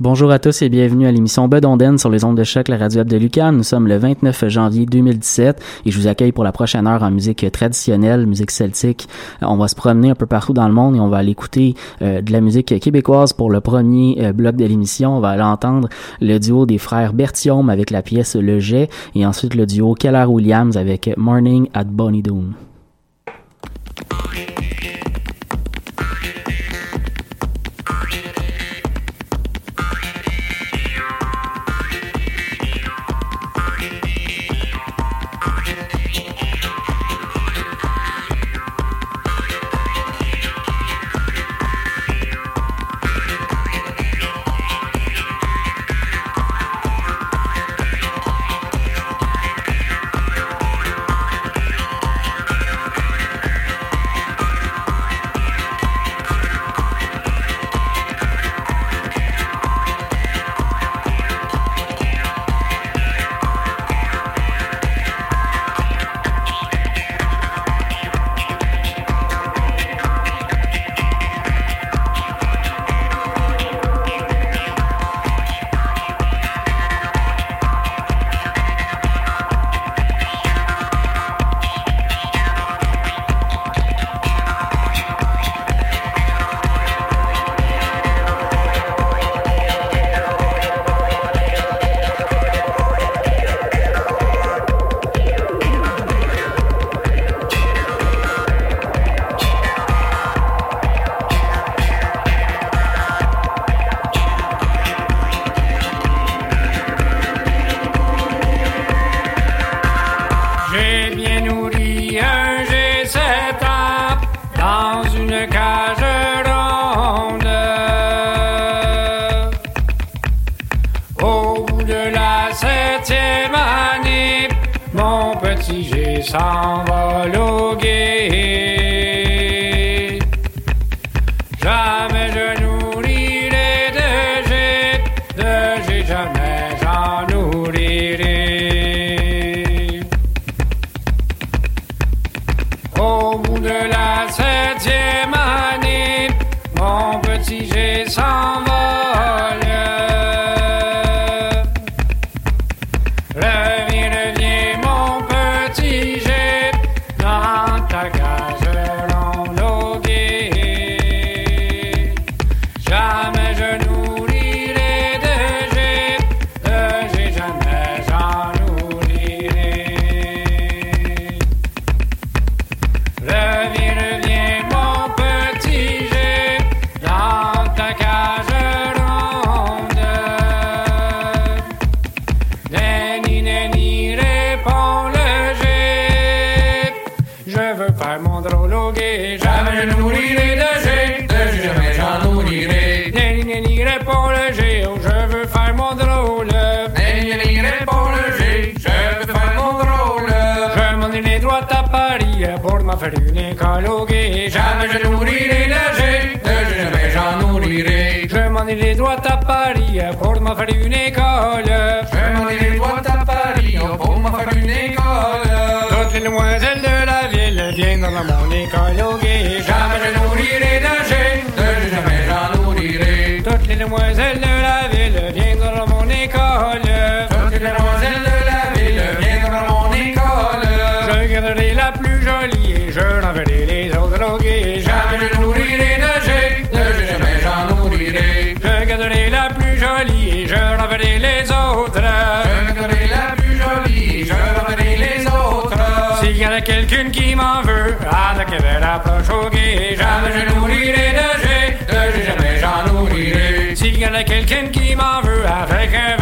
Bonjour à tous et bienvenue à l'émission Bedonden sur les ondes de choc, la radio de Lucam. Nous sommes le 29 janvier 2017 et je vous accueille pour la prochaine heure en musique traditionnelle, musique celtique. Euh, On va se promener un peu partout dans le monde et on va aller écouter euh, de la musique québécoise pour le premier euh, bloc de l'émission. On va aller entendre le duo des frères Bertium avec la pièce Le Jet et ensuite le duo Keller Williams avec Morning at Bonnie Doon. लोगे ai les doigts à Paris pour m'en faire une école. Je m'en ai les doigts à Paris pour m'en faire une école. Toutes les demoiselles de la ville viennent dans mon école au. Jamais je nourrirai de de jamais j'en nourrirai. Toutes les demoiselles de la ville viennent dans mon école. Toutes les demoiselles de la ville viennent dans mon école. Je garderai la plus jolie et je l'enverrai les les autres. Je garderai la plus jolie je l'enverrai les autres. S'il y en a quelqu'une qui m'en veut, à la qu'elle approche au gué. Jamais je nourrirai de G, de G, jamais j'en nourrirai. S'il y en a quelqu'un qui m'en veut, avec un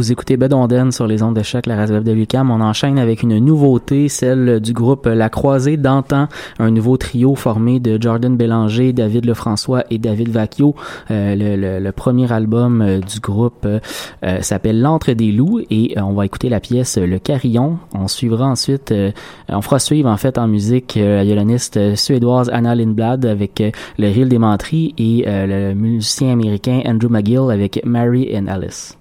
Vous écoutez Bedonden sur les ondes de la radio web de Lucam. On enchaîne avec une nouveauté, celle du groupe La Croisée d'antan, un nouveau trio formé de Jordan Bélanger, David Lefrançois et David Vacchio. Euh, le, premier album euh, du groupe euh, s'appelle L'Entre des loups et on va écouter la pièce Le Carillon. On suivra ensuite, on fera suivre en fait en musique la violoniste suédoise Anna Lindblad avec le Ril des Mentries et le musicien américain Andrew McGill avec Mary and Alice.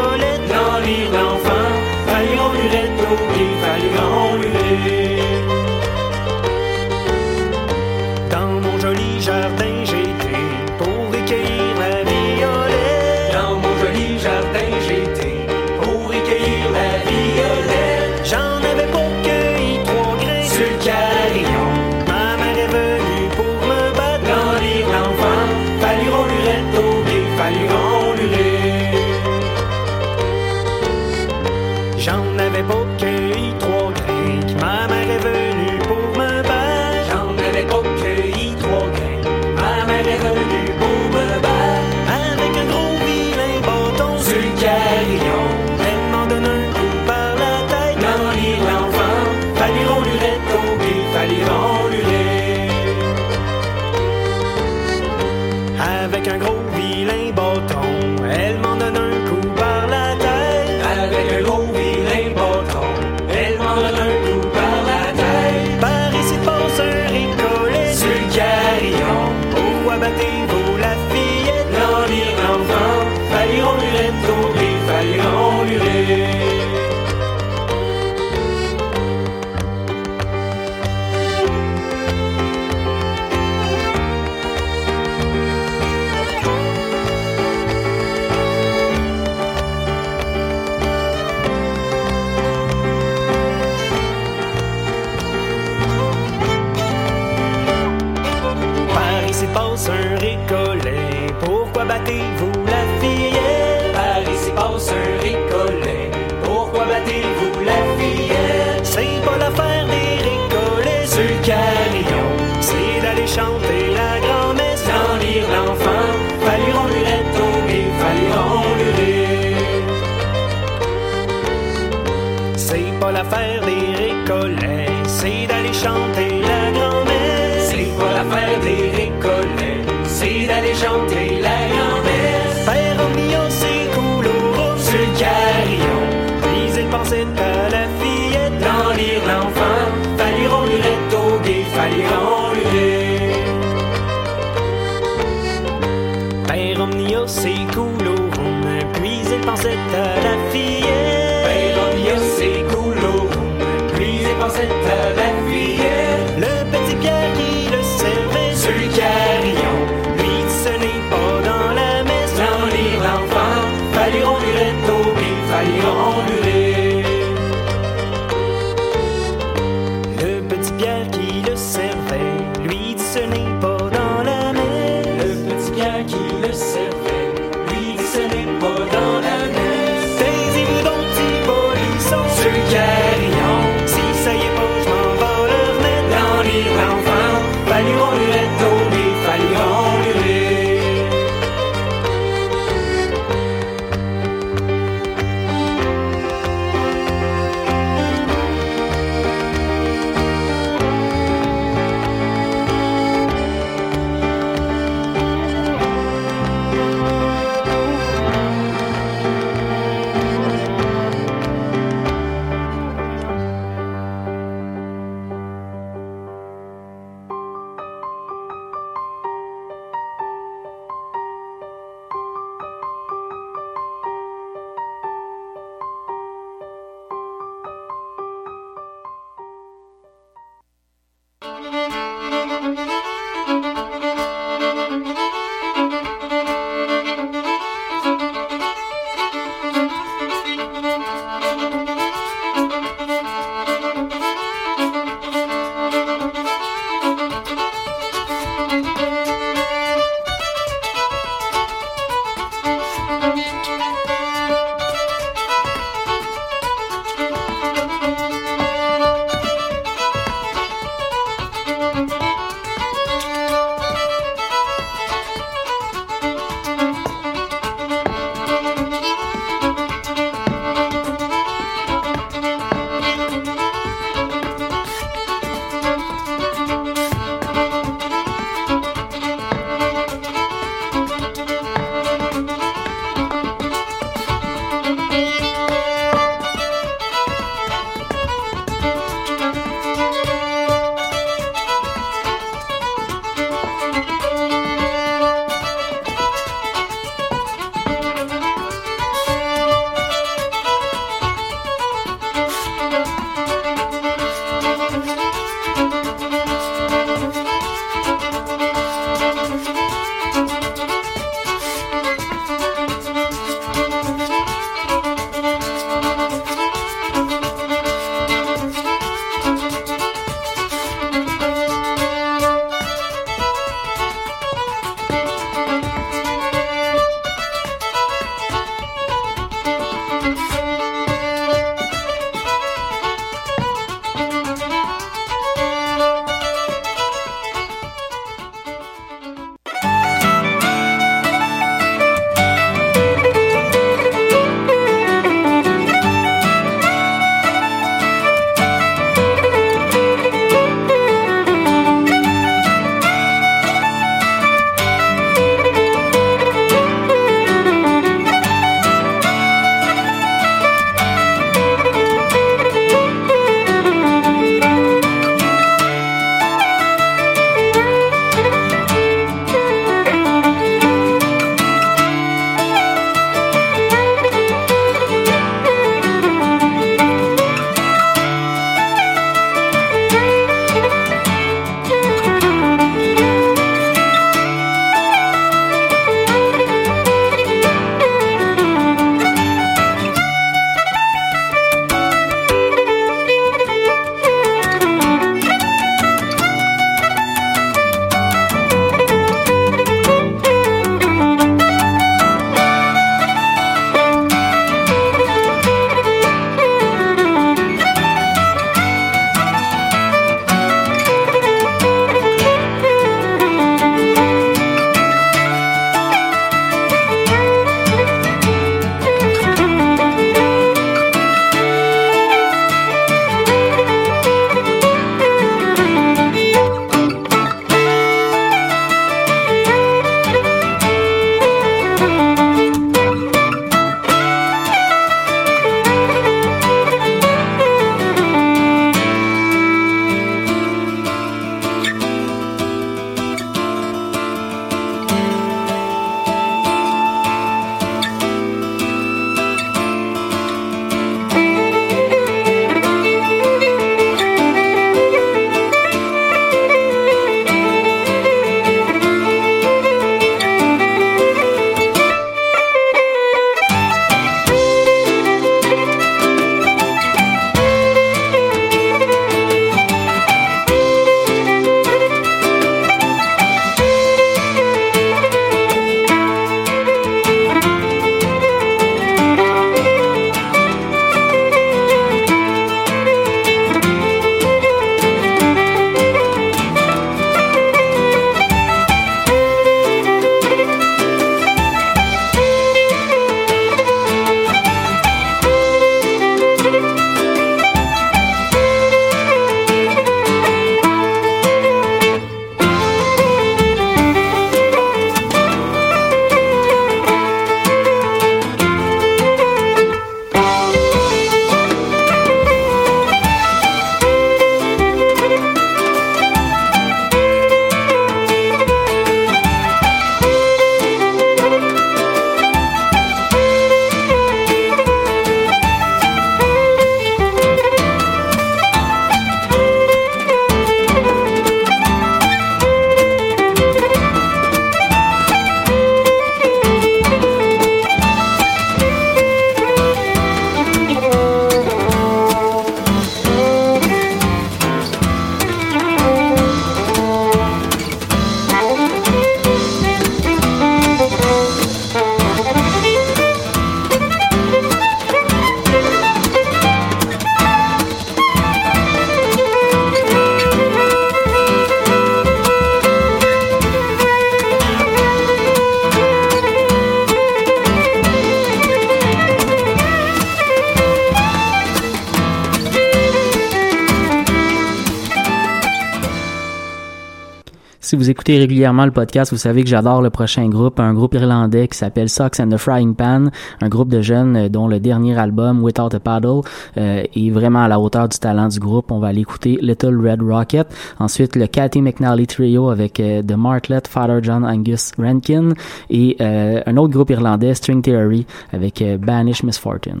Vous écoutez régulièrement le podcast, vous savez que j'adore le prochain groupe, un groupe irlandais qui s'appelle Socks and the Frying Pan, un groupe de jeunes euh, dont le dernier album, Without a Paddle, euh, est vraiment à la hauteur du talent du groupe. On va aller écouter Little Red Rocket. Ensuite, le Cathy McNally Trio avec euh, The Martlet, Father John Angus Rankin et un autre groupe irlandais, String Theory, avec Banish Misfortune.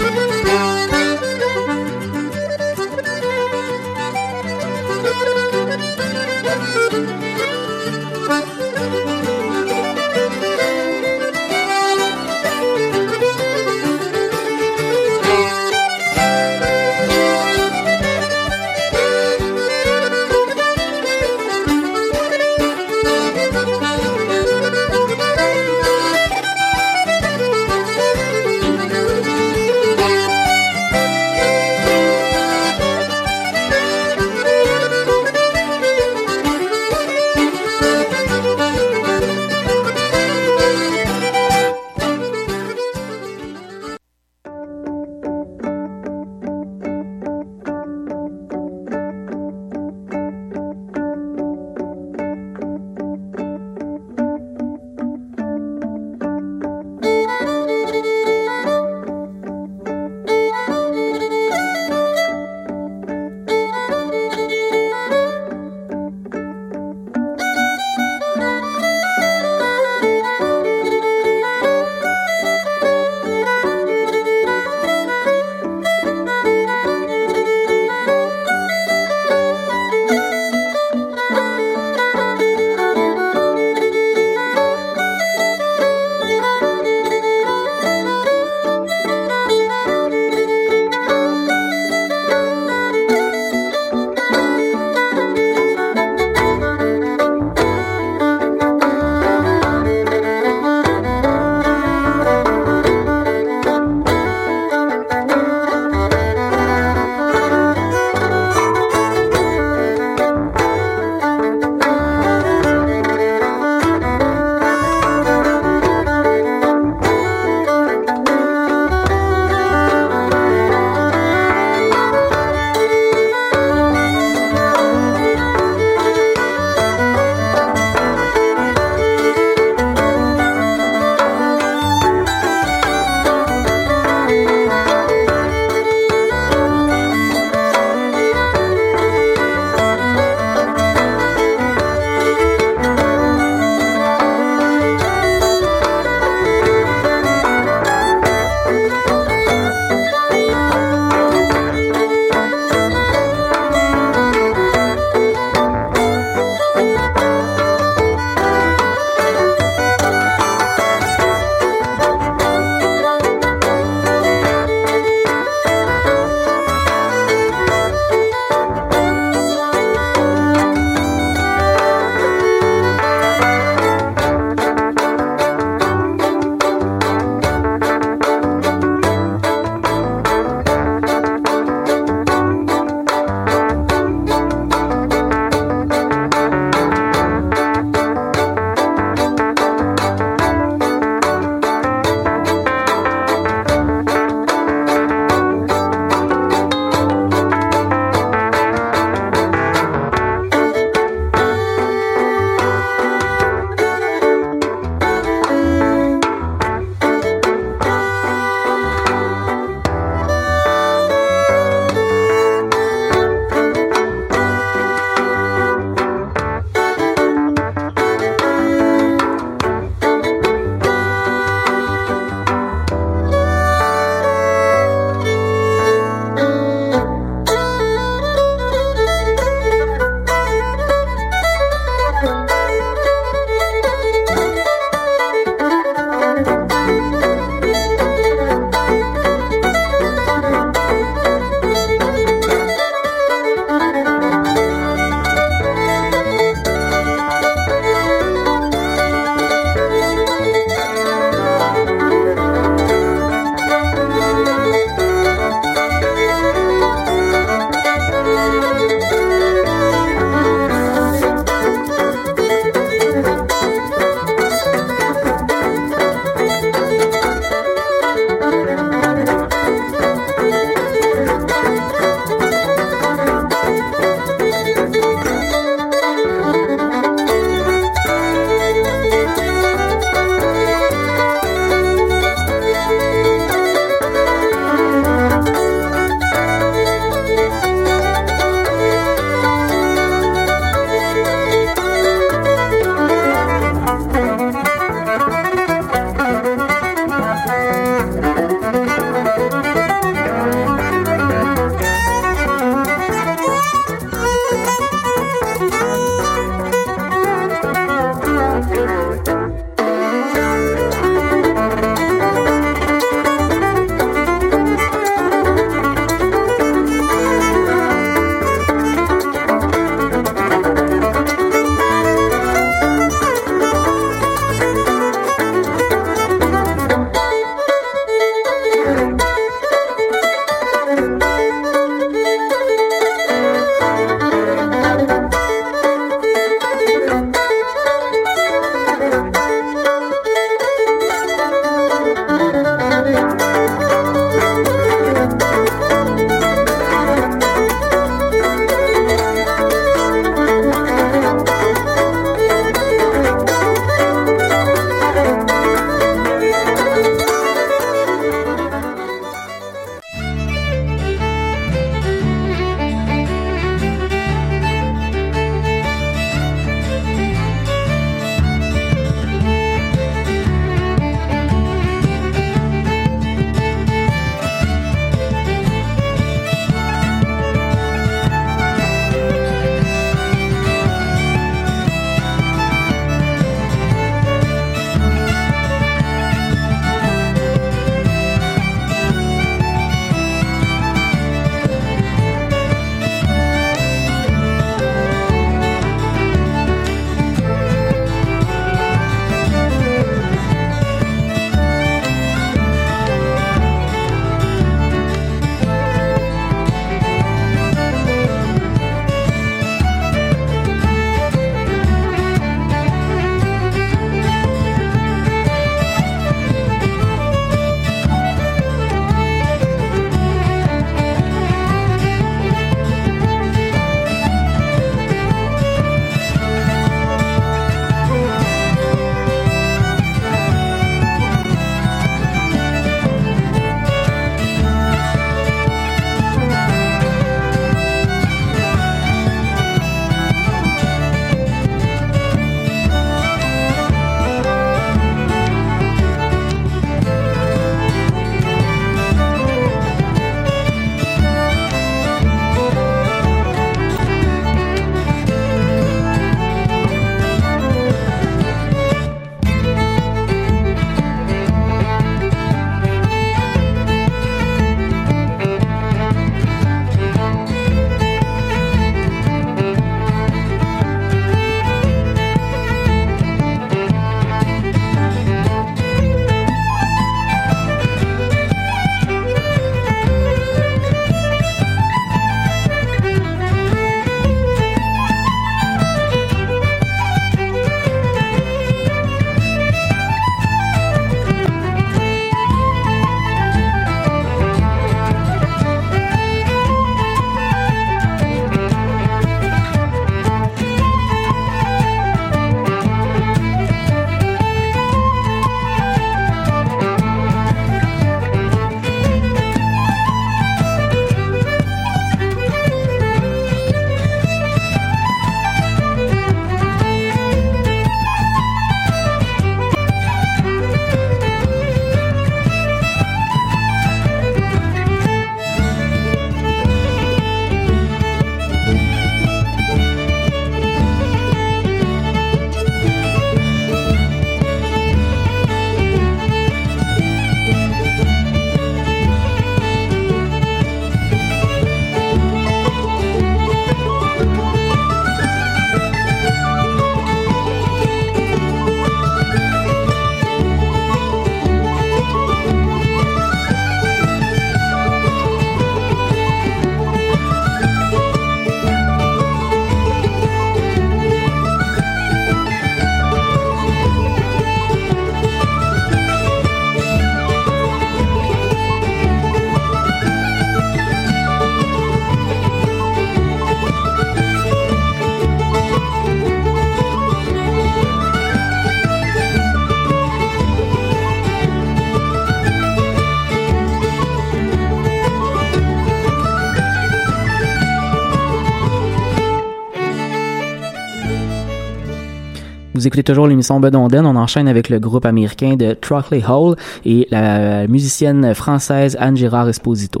Vous écoutez toujours l'émission Bedonden. On enchaîne avec le groupe américain de Trockley Hall et la musicienne française Anne Girard Esposito.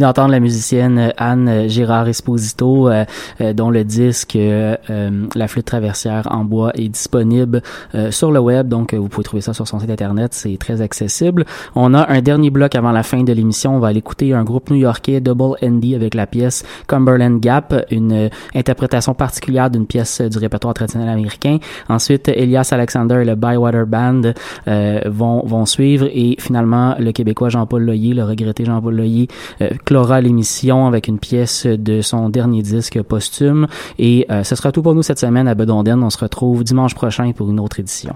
D'entendre la musicienne Anne Gérard Esposito, euh, euh, dont le disque euh, La flûte traversière en bois est disponible sur le web, donc vous pouvez trouver ça sur son site internet, c'est très accessible. On a un dernier bloc avant la fin de l'émission, on va aller écouter un groupe new-yorkais, Double ND, avec la pièce Cumberland Gap, une interprétation particulière d'une pièce du répertoire traditionnel américain. Ensuite, Elias Alexander et le Bywater Band vont, vont suivre et finalement le Québécois Jean-Paul Loyer, le regretté Jean-Paul Loyer, clora l'émission avec une pièce de son dernier disque posthume. Et euh, ce sera tout pour nous cette semaine à Bedonden. On se retrouve dimanche prochain pour une autre édition.